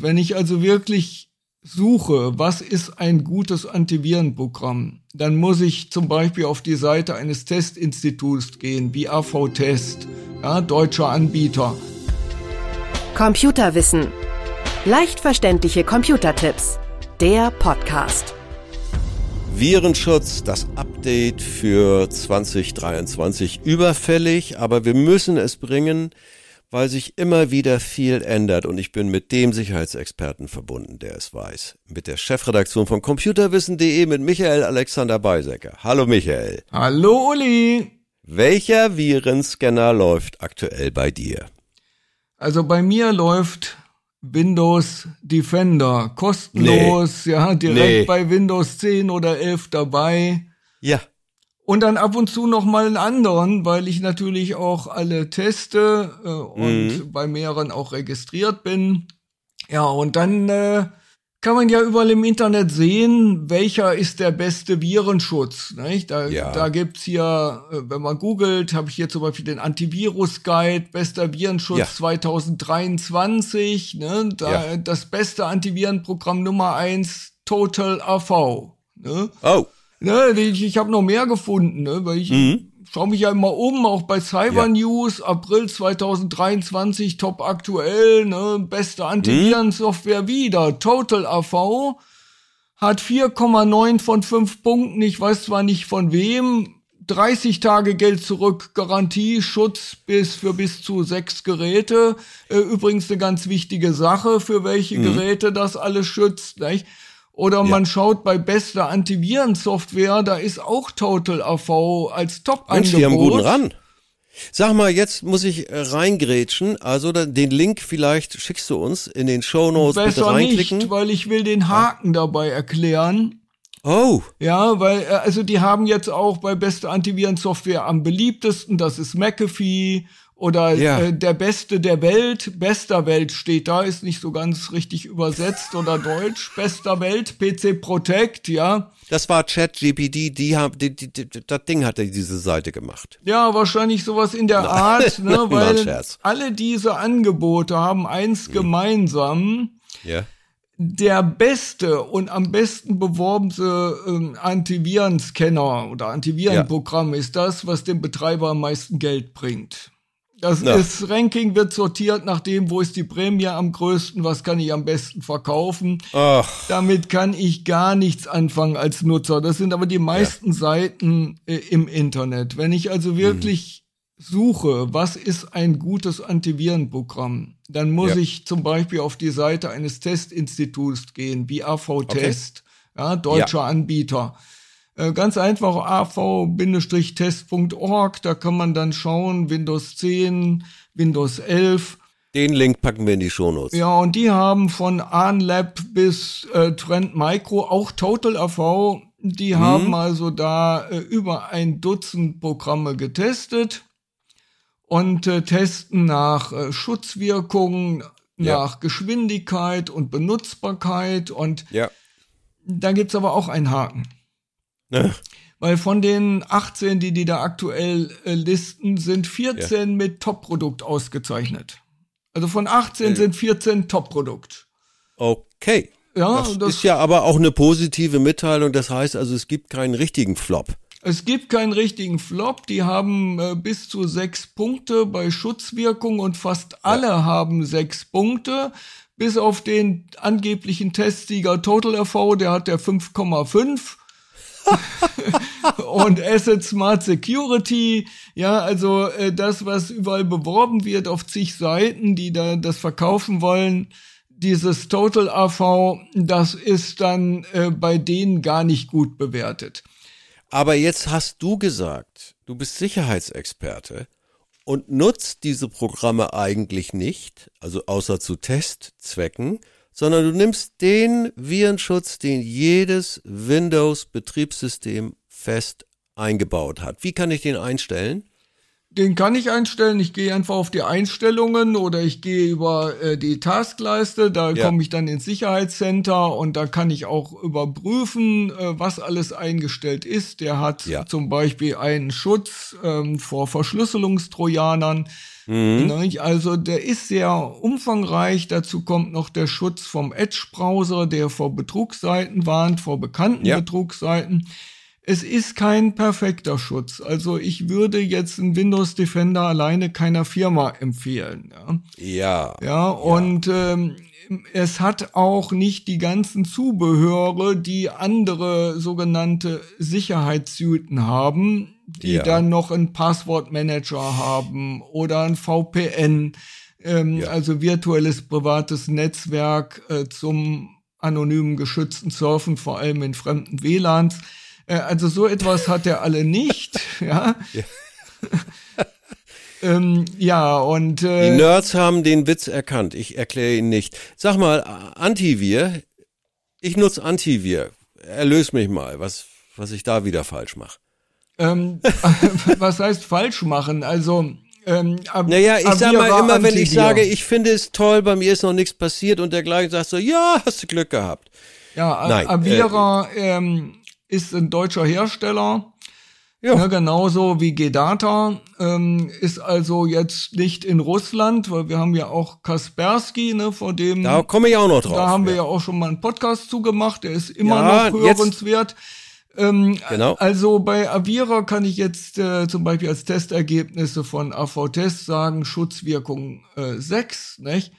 Wenn ich also wirklich suche, was ist ein gutes Antivirenprogramm, dann muss ich zum Beispiel auf die Seite eines Testinstituts gehen, wie AV-Test, ja, deutscher Anbieter. Computerwissen. Leicht verständliche Computertipps. Der Podcast. Virenschutz, das Update für 2023 überfällig, aber wir müssen es bringen, weil sich immer wieder viel ändert und ich bin mit dem Sicherheitsexperten verbunden, der es weiß. Mit der Chefredaktion von computerwissen.de mit Michael Alexander Beisecker. Hallo Michael. Hallo Uli. Welcher Virenscanner läuft aktuell bei dir? Also bei mir läuft Windows Defender kostenlos, nee. ja, direkt nee. bei Windows 10 oder 11 dabei. Ja. Und dann ab und zu noch mal einen anderen, weil ich natürlich auch alle teste äh, und mhm. bei mehreren auch registriert bin. Ja, und dann äh, kann man ja überall im Internet sehen, welcher ist der beste Virenschutz. Nicht? Da, ja. da gibt's hier, äh, wenn man googelt, habe ich hier zum Beispiel den Antivirus-Guide, bester Virenschutz ja. 2023. Ne? Da, ja. Das beste Antivirenprogramm Nummer eins, Total AV. Ne? Oh. Ne, ich ich habe noch mehr gefunden, ne, weil ich mhm. schaue mich ja immer um, auch bei Cyber ja. News, April 2023, top aktuell, ne, beste Antivirensoftware mhm. wieder, Total AV hat 4,9 von 5 Punkten, ich weiß zwar nicht von wem, 30 Tage Geld zurück, Garantie, Schutz bis für bis zu sechs Geräte. Äh, übrigens eine ganz wichtige Sache, für welche mhm. Geräte das alles schützt. Nicht? Oder ja. man schaut bei bester Antivirensoftware, da ist auch Total AV als Top-Angebot. die haben guten ran. Sag mal, jetzt muss ich äh, reingrätschen. Also den Link vielleicht schickst du uns in den Show Notes bitte reinklicken. nicht, weil ich will den Haken dabei erklären. Oh. Ja, weil, äh, also die haben jetzt auch bei beste Antivirensoftware am beliebtesten, das ist McAfee oder ja. äh, der Beste der Welt, bester Welt steht da, ist nicht so ganz richtig übersetzt oder deutsch. Bester Welt, PC Protect, ja. Das war ChatGPT, die haben, die, die, die, das Ding hat diese Seite gemacht. Ja, wahrscheinlich sowas in der Art, ne, weil alle diese Angebote haben eins hm. gemeinsam. Ja. Der beste und am besten beworbene äh, Antivirenscanner oder Antivirenprogramm ja. ist das, was dem Betreiber am meisten Geld bringt. Das ja. ist, Ranking wird sortiert nach dem, wo ist die Prämie am größten, was kann ich am besten verkaufen. Ach. Damit kann ich gar nichts anfangen als Nutzer. Das sind aber die meisten ja. Seiten äh, im Internet. Wenn ich also wirklich mhm. suche, was ist ein gutes Antivirenprogramm, dann muss ja. ich zum Beispiel auf die Seite eines Testinstituts gehen, wie AV-Test, okay. ja, deutscher Anbieter. Äh, ganz einfach av-test.org, da kann man dann schauen, Windows 10, Windows 11. Den Link packen wir in die Shownotes. Ja, und die haben von ANLab bis äh, Trend Micro, auch Total AV, die mhm. haben also da äh, über ein Dutzend Programme getestet und äh, testen nach äh, Schutzwirkungen, ja. nach Geschwindigkeit und Benutzbarkeit und ja. da gibt's aber auch einen Haken. Ne? Weil von den 18, die die da aktuell äh, listen, sind 14 ja. mit Top-Produkt ausgezeichnet. Also von 18 äh. sind 14 Top-Produkt. Okay. Ja, das, das ist ja aber auch eine positive Mitteilung. Das heißt also, es gibt keinen richtigen Flop. Es gibt keinen richtigen Flop. Die haben äh, bis zu sechs Punkte bei Schutzwirkung und fast alle ja. haben sechs Punkte. Bis auf den angeblichen Testsieger Total RV, der hat der 5,5 und Asset Smart Security, ja, also äh, das, was überall beworben wird auf zig Seiten, die da das verkaufen wollen, dieses Total AV, das ist dann äh, bei denen gar nicht gut bewertet. Aber jetzt hast du gesagt, du bist Sicherheitsexperte und nutzt diese Programme eigentlich nicht, also außer zu Testzwecken, sondern du nimmst den Virenschutz, den jedes Windows-Betriebssystem fest eingebaut hat. Wie kann ich den einstellen? Den kann ich einstellen. Ich gehe einfach auf die Einstellungen oder ich gehe über äh, die Taskleiste. Da Ja. komme ich dann ins Sicherheitscenter und da kann ich auch überprüfen, äh, was alles eingestellt ist. Der hat Ja. zum Beispiel einen Schutz ähm, vor Verschlüsselungstrojanern. Mhm. Ne, Also der ist sehr umfangreich. Dazu kommt noch der Schutz vom Edge-Browser, der vor Betrugsseiten warnt, vor bekannten Ja. Betrugsseiten. Es ist kein perfekter Schutz. Also ich würde jetzt einen Windows Defender alleine keiner Firma empfehlen. Ja, Ja. ja und ähm, es hat auch nicht die ganzen Zubehöre, die andere sogenannte Sicherheitssuiten haben, die Ja. dann noch einen Passwortmanager haben oder ein VPN, ähm, Ja. also virtuelles privates Netzwerk äh, zum anonymen geschützten Surfen, vor allem in fremden WLANs. Äh, also so etwas hat er alle nicht, ja. Ja. ähm, ja, und Die äh, Nerds haben den Witz erkannt. Ich erkläre ihn nicht. Sag mal, Antivir. Ich nutze Antivir. Erlös mich mal, was, was ich da wieder falsch mache. ähm, was heißt falsch machen? Also ähm, Ab- Naja, ich sag mal immer, wenn ich sage, ich finde es toll, bei mir ist noch nichts passiert und dergleichen sagst du, ja, hast du Glück gehabt. ja, Nein, Avira ähm, ist ein deutscher Hersteller. Ja. Ne, genauso wie G-Data ähm, ist also jetzt nicht in Russland, weil wir haben ja auch Kaspersky, ne, vor dem Da komme ich auch noch drauf. da haben wir ja auch schon mal einen Podcast zugemacht, der ist immer Ja, noch hörenswert. Ähm, Genau. Also bei Avira kann ich jetzt äh, zum Beispiel als Testergebnisse von AV-Test sagen, Schutzwirkung äh, 6, nicht?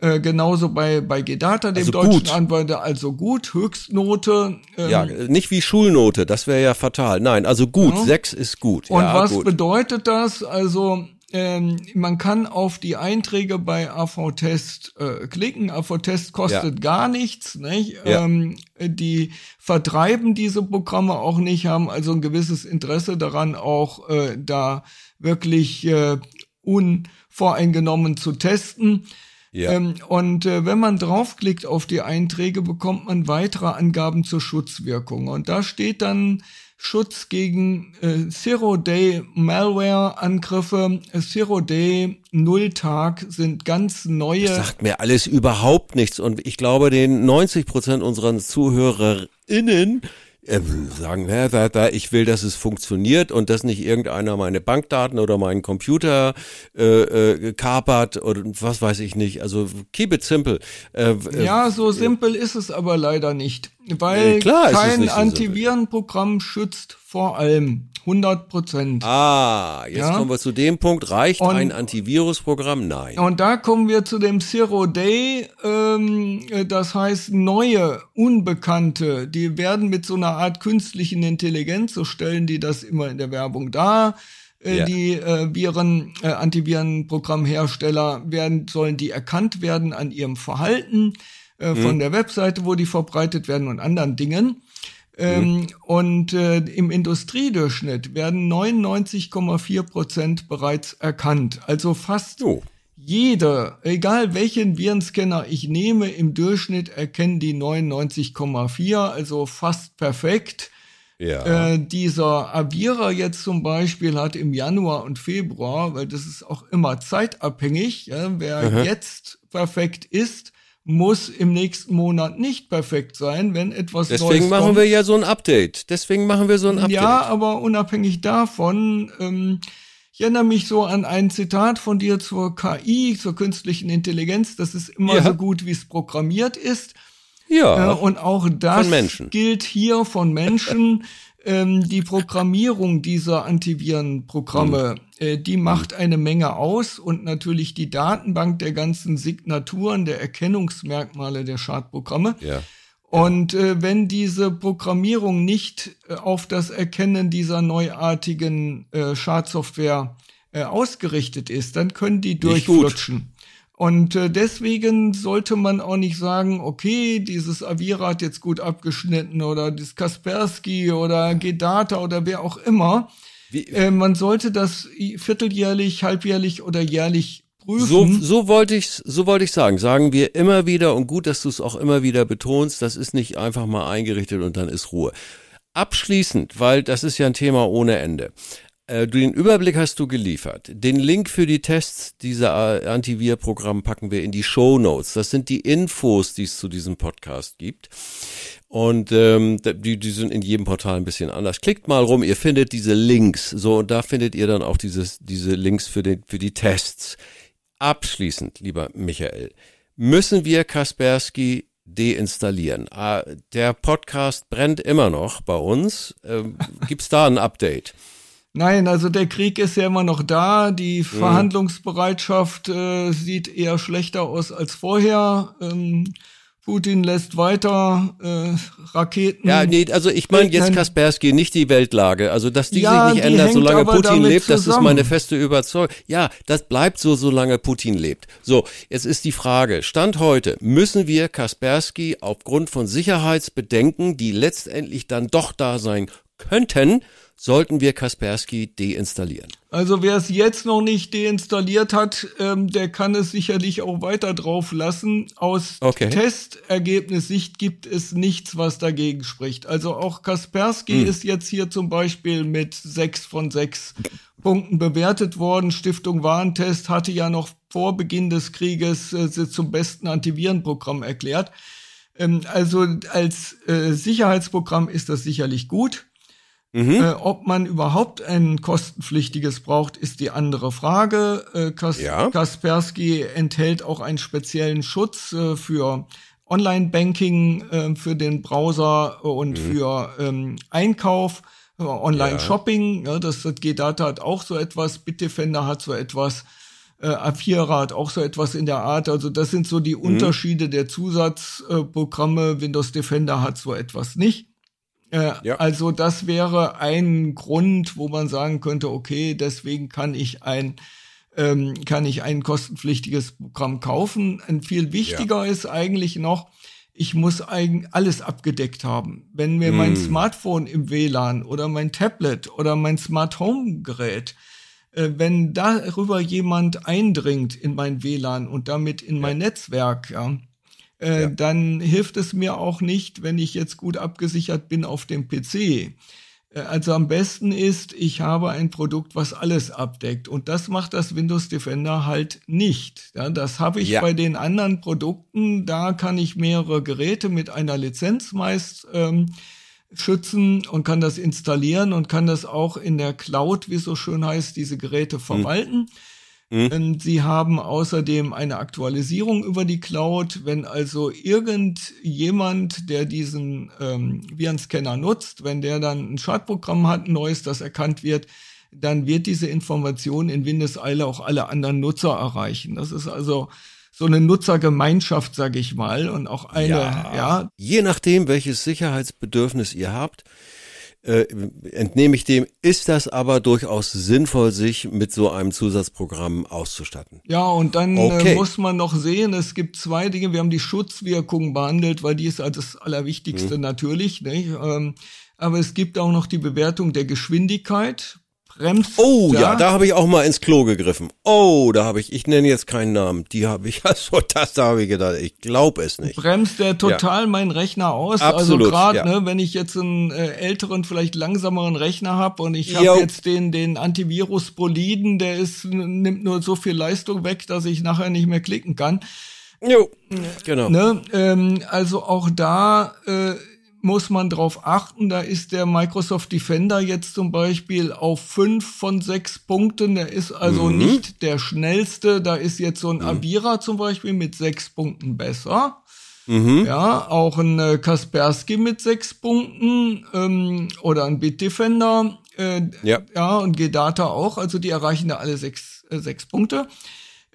Äh, genauso bei, bei Gedata, dem Also deutschen gut. Anwender, also gut, Höchstnote. Ähm, Ja, nicht wie Schulnote, das wäre ja fatal. Nein, also gut, Ja. sechs ist gut. Und ja, was gut. bedeutet das? Also ähm, man kann auf die Einträge bei AV-Test äh, klicken. AV-Test kostet Ja. gar nichts. Nicht? Ja. Ähm, die vertreiben diese Programme auch nicht, haben also ein gewisses Interesse daran, auch äh, da wirklich äh, unvoreingenommen zu testen. Ja. Ähm, und äh, wenn man draufklickt auf die Einträge, bekommt man weitere Angaben zur Schutzwirkung. Und da steht dann Schutz gegen äh, Zero-Day-Malware-Angriffe. Zero-Day, Nulltag sind ganz neue. sagt mir alles überhaupt nichts und ich glaube, den 90 Prozent unserer ZuhörerInnen äh, sagen, ja, da, da, ich will, dass es funktioniert und dass nicht irgendeiner meine Bankdaten oder meinen Computer äh, äh, kapert oder was weiß ich nicht. Also keep it simple. Äh, äh, Ja, so simpel ist es aber leider nicht, weil Äh, klar kein. Antivirenprogramm schützt vor allem 100 Prozent. Ah, jetzt Ja. kommen wir zu dem Punkt. Reicht Und- ein Antivirusprogramm? Nein. Und da kommen wir zu dem Zero Day, ähm, äh, das heißt neue, unbekannte, die werden mit so einer Art künstlichen Intelligenz, so stellen die das immer in der Werbung dar, äh, Ja. die äh, Viren, äh, Antivirenprogrammhersteller werden, sollen die erkannt werden an ihrem Verhalten äh, Mhm. von der Webseite, wo die verbreitet werden und anderen Dingen. Ähm, und äh, im Industriedurchschnitt werden 99,4 Prozent bereits erkannt. Also fast So. jeder, egal welchen Virenscanner ich nehme, im Durchschnitt erkennen die 99,4, also fast perfekt. Ja. Äh, dieser Avira jetzt zum Beispiel hat im Januar und Februar, weil das ist auch immer zeitabhängig, ja, wer jetzt perfekt ist, muss im nächsten Monat nicht perfekt sein, wenn etwas Deswegen Neues machen kommt. wir ja so ein Update. Deswegen machen wir so ein Update. Ja, aber unabhängig davon, ähm, ich erinnere mich so an ein Zitat von dir zur KI, zur künstlichen Intelligenz, das ist immer Ja. so gut, wie es programmiert ist. ja. Äh, und auch das Von Menschen. gilt hier von Menschen. ähm, die Programmierung dieser Antivirenprogramme, Mhm. äh, die macht eine Menge aus und natürlich die Datenbank der ganzen Signaturen, der Erkennungsmerkmale der Schadprogramme. ja. Und äh, wenn diese Programmierung nicht äh, auf das Erkennen dieser neuartigen äh, Schadsoftware äh, ausgerichtet ist, dann können die durchflutschen. Und äh, deswegen sollte man auch nicht sagen, okay, dieses Avira hat jetzt gut abgeschnitten oder das Kaspersky oder Gedata oder wer auch immer. Äh, man sollte das vierteljährlich, halbjährlich oder jährlich prüfen. So, so wollte ich, so wollte ich sagen. Sagen wir immer wieder und gut, dass du es auch immer wieder betonst. Das ist nicht einfach mal eingerichtet und dann ist Ruhe. Abschließend, weil das ist ja ein Thema ohne Ende. Äh, den Überblick hast du geliefert. Den Link für die Tests dieser Antivir-Programm packen wir in die Show Notes. Das sind die Infos, die es zu diesem Podcast gibt. Und ähm, die, die sind in jedem Portal ein bisschen anders. Klickt mal rum, ihr findet diese Links. So, und da findet ihr dann auch dieses, diese Links für, den, für die Tests. Abschließend, lieber Michael, müssen wir Kaspersky deinstallieren. Ah, der Podcast brennt immer noch bei uns. Ähm, gibt's da ein Update? Nein, also der Krieg ist ja immer noch da. Die mhm. Verhandlungsbereitschaft äh, sieht eher schlechter aus als vorher. Ähm, Putin lässt weiter äh, Raketen. Ja, nee, also ich meine jetzt Kaspersky, nicht die Weltlage. Also dass die ja, sich nicht ändert, solange Putin lebt, zusammen. das ist meine feste Überzeugung. Ja, das bleibt so, solange Putin lebt. So, jetzt ist die Frage, Stand heute, müssen wir Kaspersky aufgrund von Sicherheitsbedenken, die letztendlich dann doch da sein könnten, sollten wir Kaspersky deinstallieren. Also wer es jetzt noch nicht deinstalliert hat, ähm, der kann es sicherlich auch weiter drauf lassen. Aus okay. Testergebnissicht gibt es nichts, was dagegen spricht. Also auch Kaspersky hm. ist jetzt hier zum Beispiel mit sechs von sechs Punkten bewertet worden. Stiftung Warentest hatte ja noch vor Beginn des Krieges äh, sie zum besten Antivirenprogramm erklärt. Ähm, also als äh, Sicherheitsprogramm ist das sicherlich gut. Mhm. Äh, ob man überhaupt ein kostenpflichtiges braucht, ist die andere Frage. Äh, Kas ja. Kaspersky enthält auch einen speziellen Schutz äh, für Online-Banking, äh, für den Browser und mhm. für ähm, Einkauf, äh, Online-Shopping. Ja. ja. das, das G-Data hat auch so etwas, Bitdefender hat so etwas. Äh, A4 hat auch so etwas in der Art. Also das sind so die mhm. Unterschiede der Zusatzprogramme. Windows Defender hat so etwas nicht. Äh, ja. Also das wäre ein Grund, wo man sagen könnte, okay, deswegen kann ich ein ähm, kann ich ein kostenpflichtiges Programm kaufen. Ein viel wichtiger ja. ist eigentlich noch, ich muss eigentlich alles abgedeckt haben. Wenn mir hm. mein Smartphone im WLAN oder mein Tablet oder mein Smart Home Gerät, äh, wenn darüber jemand eindringt in mein WLAN und damit in mein Netzwerk, ja, äh, ja. dann hilft es mir auch nicht, wenn ich jetzt gut abgesichert bin auf dem PC. Äh, also am besten ist, ich habe ein Produkt, was alles abdeckt. Und das macht das Windows Defender halt nicht. Ja, das habe ich ja. bei den anderen Produkten. Da kann ich mehrere Geräte mit einer Lizenz meist ähm, schützen und kann das installieren und kann das auch in der Cloud, wie so schön heißt, diese Geräte hm. verwalten. Mhm. Mhm. Sie haben außerdem eine Aktualisierung über die Cloud. Wenn also irgendjemand, der diesen ähm, Virenscanner nutzt, wenn der dann ein Schadprogramm hat, ein neues, das erkannt wird, dann wird diese Information in Windeseile auch alle anderen Nutzer erreichen. Das ist also so eine Nutzergemeinschaft, sage ich mal, und auch eine, ja. ja. Je nachdem, welches Sicherheitsbedürfnis ihr habt, äh, entnehme ich dem, ist das aber durchaus sinnvoll, sich mit so einem Zusatzprogramm auszustatten. Ja, und dann äh, okay. äh, muss man noch sehen, es gibt zwei Dinge. Wir haben die Schutzwirkung behandelt, weil die ist halt das Allerwichtigste hm. natürlich. Ähm, aber es gibt auch noch die Bewertung der Geschwindigkeit bremst. Oh ja, da habe ich auch mal ins Klo gegriffen. Oh, da habe ich, ich nenne jetzt keinen Namen, die habe ich, also das da habe ich gedacht, ich glaube es nicht. Bremst der total ja. meinen Rechner aus. Also Absolut, also gerade, ja. ne, wenn ich jetzt einen äh, älteren, vielleicht langsameren Rechner habe und ich habe jetzt den, den Antivirus Boliden, der ist, nimmt nur so viel Leistung weg, dass ich nachher nicht mehr klicken kann. Jo, genau. Ne, ähm, also auch da äh, muss man darauf achten. Da ist der Microsoft Defender jetzt zum Beispiel auf fünf von sechs Punkten. Der ist also mhm. nicht der schnellste. Da ist jetzt so ein mhm. Avira zum Beispiel mit sechs Punkten besser. Mhm. Ja, auch ein äh, Kaspersky mit sechs Punkten ähm, oder ein Bitdefender. Äh, ja. ja, und G-Data auch. Also die erreichen da alle sechs, äh, sechs Punkte.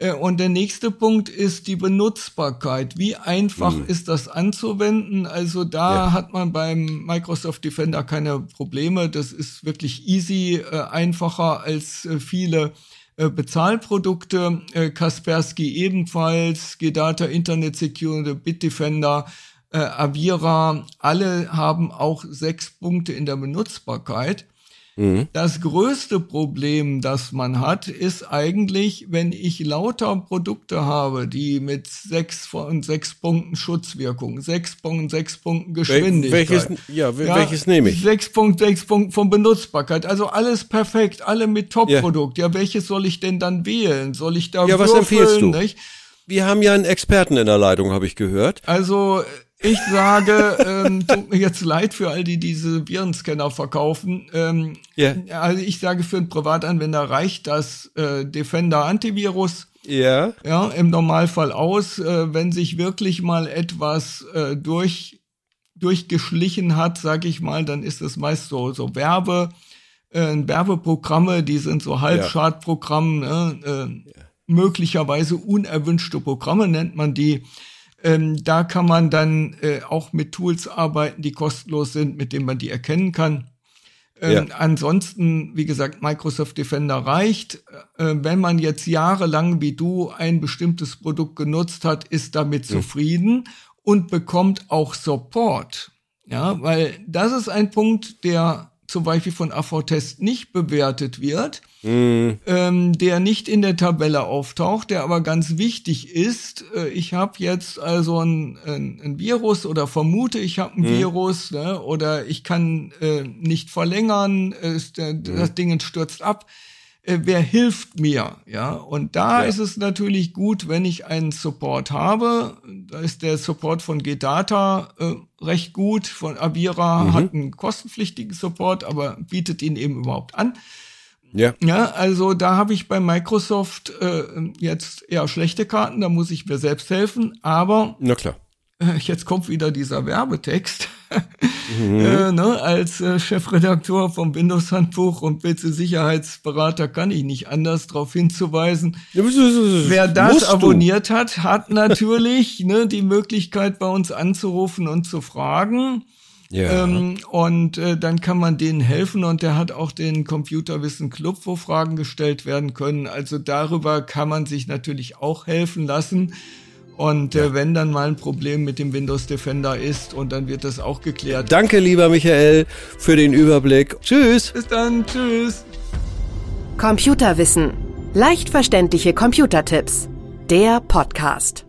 Äh, und der nächste Punkt ist die Benutzbarkeit. Wie einfach mhm. ist das anzuwenden? Also da ja. hat man beim Microsoft Defender keine Probleme. Das ist wirklich easy, äh, einfacher als äh, viele Bezahlprodukte. Kaspersky ebenfalls, Gedata Internet Security, Bitdefender, Avira, alle haben auch sechs Punkte in der Benutzbarkeit. Mhm. Das größte Problem, das man hat, ist eigentlich, wenn ich lauter Produkte habe, die mit sechs von sechs Punkten Schutzwirkung, sechs Punkten, sechs Punkten Geschwindigkeit. Welches, ja, welches ja, nehme ich? Sechs Punkte, sechs Punkte von Benutzbarkeit. Also alles perfekt, alle mit Top-Produkt. Ja. ja. welches soll ich denn dann wählen? Soll ich da Ja, würfeln, was empfiehlst du? Nicht? Wir haben ja einen Experten in der Leitung, habe ich gehört. Also ich sage, ähm, tut mir jetzt leid für all die diese Virenscanner verkaufen. Ähm, yeah. Also ich sage, für einen Privatanwender reicht das äh, Defender Antivirus. Ja. Ja, im Normalfall aus. Äh, wenn sich wirklich mal etwas äh, durch durchgeschlichen hat, sag ich mal, dann ist es meist so so Werbe äh, Werbeprogramme, die sind so Halbschadprogramme, ne? äh, ja. möglicherweise unerwünschte Programme nennt man die. Ähm, da kann man dann äh, auch mit Tools arbeiten, die kostenlos sind, mit denen man die erkennen kann. Ähm, ja. Ansonsten, wie gesagt, Microsoft Defender reicht. Äh, wenn man jetzt jahrelang wie du ein bestimmtes Produkt genutzt hat, ist damit mhm. zufrieden und bekommt auch Support. Ja, weil das ist ein Punkt, der zum Beispiel von AV-Test nicht bewertet wird, mm. ähm, der nicht in der Tabelle auftaucht, der aber ganz wichtig ist. Äh, ich habe jetzt also ein, ein, ein, Virus oder vermute, ich habe ein mm. Virus ne, oder ich kann äh, nicht verlängern, äh, das Ding stürzt ab äh, wer hilft mir? Ja, und da ja. ist es natürlich gut, wenn ich einen Support habe. Da ist der Support von Gedata äh, recht gut. Von Avira mhm. hat einen kostenpflichtigen Support, aber bietet ihn eben überhaupt an. Ja. Ja, also da habe ich bei Microsoft äh, jetzt eher schlechte Karten, da muss ich mir selbst helfen, aber Na klar. jetzt kommt wieder dieser Werbetext. Mhm. äh, ne, als äh, Chefredakteur vom Windows-Handbuch und PC-Sicherheitsberater kann ich nicht anders darauf hinzuweisen. Wer das abonniert hat, hat natürlich ne, die Möglichkeit, bei uns anzurufen und zu fragen. Ja. Ähm, und äh, dann kann man denen helfen und der hat auch den Computerwissen Club, wo Fragen gestellt werden können. Also darüber kann man sich natürlich auch helfen lassen. Und äh, wenn dann mal ein Problem mit dem Windows Defender ist und dann wird das auch geklärt. Danke, lieber Michael, für den Überblick. Tschüss. Bis dann. Tschüss. Computerwissen. Leicht verständliche Computertipps. Der Podcast.